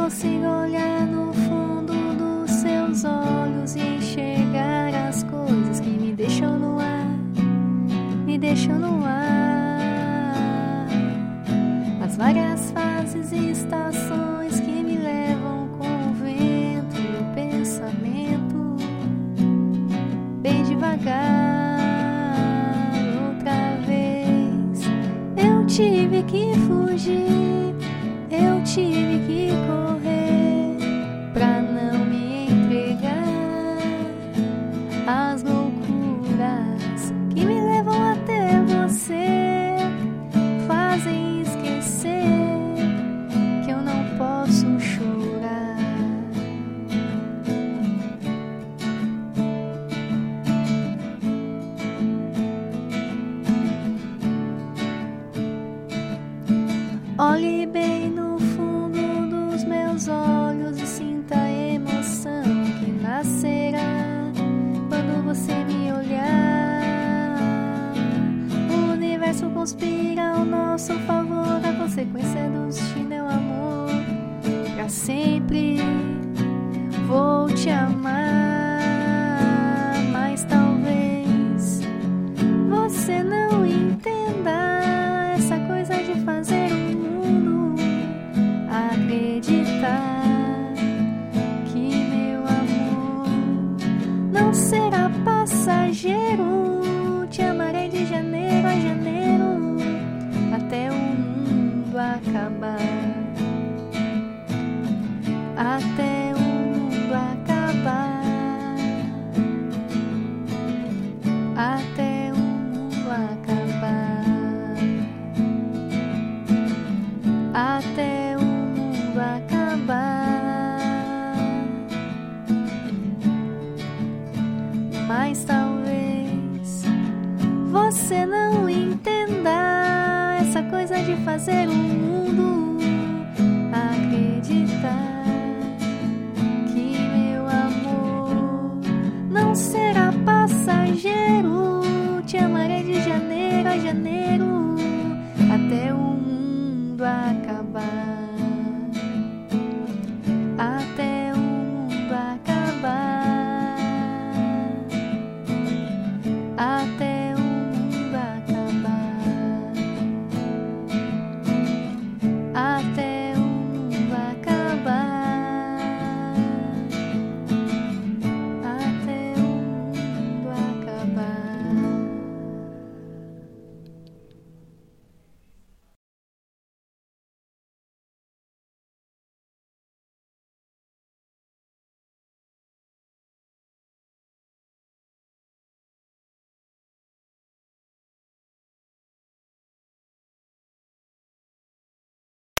consigo olhar no fundo dos seus olhos e enxergar as coisas que me deixam no ar, me deixam no ar. As várias fases e estações que me levam com o vento e o pensamento, bem devagar. Outra vez eu tive que fugir eu tive que correr bem no fundo dos meus olhos e sinta a emoção que nascerá quando você me olhar. O universo conspira ao nosso favor, a consequência do destino é o amor. Pra sempre passageiro. Te amarei de janeiro a janeiro até o mundo acabar. Até você não entenda essa coisa de fazer o mundo acreditar que meu amor não será passageiro. Te amarei de janeiro a janeiro até o mundo acabar.